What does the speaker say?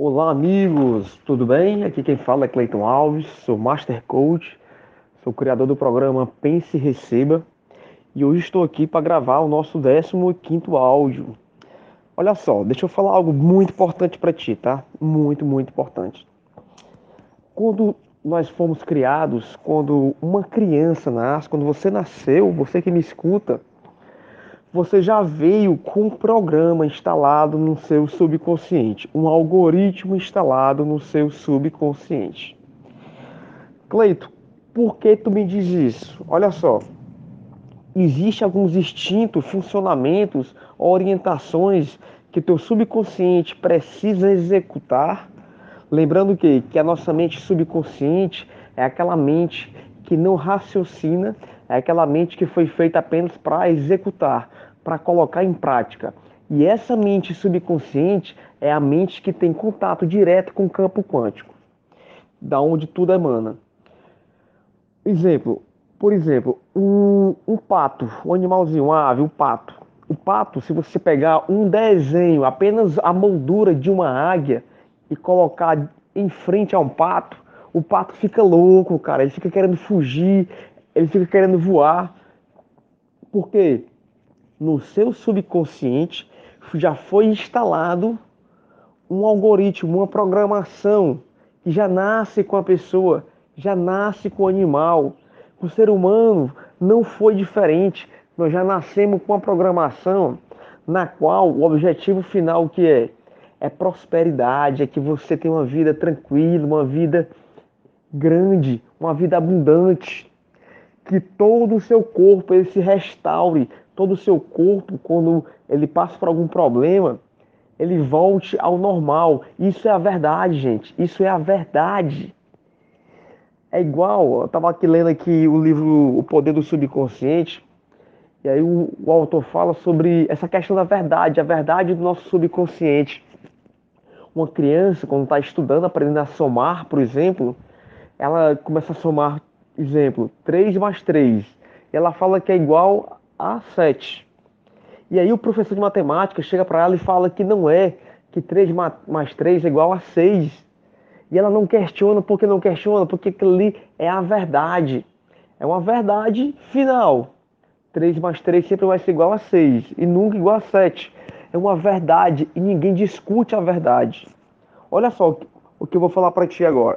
Olá, amigos, tudo bem? Aqui quem fala é Cleiton Alves, sou Master Coach, sou criador do programa Pense e Receba e hoje estou aqui para gravar o nosso 15 áudio. Olha só, deixa eu falar algo muito importante para ti, tá? Muito, muito importante. Quando nós fomos criados, quando uma criança nasce, quando você nasceu, você que me escuta, você já veio com um programa instalado no seu subconsciente, um algoritmo instalado no seu subconsciente. Cleito, por que tu me diz isso? Olha só, existem alguns instintos, funcionamentos, orientações que teu subconsciente precisa executar. Lembrando que, que a nossa mente subconsciente é aquela mente que não raciocina, é aquela mente que foi feita apenas para executar, para colocar em prática. E essa mente subconsciente é a mente que tem contato direto com o campo quântico, da onde tudo emana. Exemplo, por exemplo, um, um pato, um animalzinho, uma ave, um pato. O pato, se você pegar um desenho, apenas a moldura de uma águia e colocar em frente a um pato, o pato fica louco, cara. Ele fica querendo fugir, ele fica querendo voar. Por quê? No seu subconsciente já foi instalado um algoritmo, uma programação que já nasce com a pessoa, já nasce com o animal. O ser humano não foi diferente. Nós já nascemos com uma programação na qual o objetivo final que é é prosperidade, é que você tenha uma vida tranquila, uma vida grande, uma vida abundante, que todo o seu corpo ele se restaure, todo o seu corpo quando ele passa por algum problema, ele volte ao normal. Isso é a verdade, gente. Isso é a verdade. É igual, eu estava aqui lendo aqui o livro O Poder do Subconsciente, e aí o, o autor fala sobre essa questão da verdade, a verdade do nosso subconsciente. Uma criança, quando está estudando, aprendendo a somar, por exemplo, ela começa a somar, exemplo, 3 mais 3. E ela fala que é igual a 7. E aí o professor de matemática chega para ela e fala que não é, que 3 mais 3 é igual a 6. E ela não questiona, porque não questiona? Porque aquilo ali é a verdade. É uma verdade final. 3 mais 3 sempre vai ser igual a 6 e nunca igual a 7. É uma verdade e ninguém discute a verdade. Olha só o que eu vou falar para ti agora.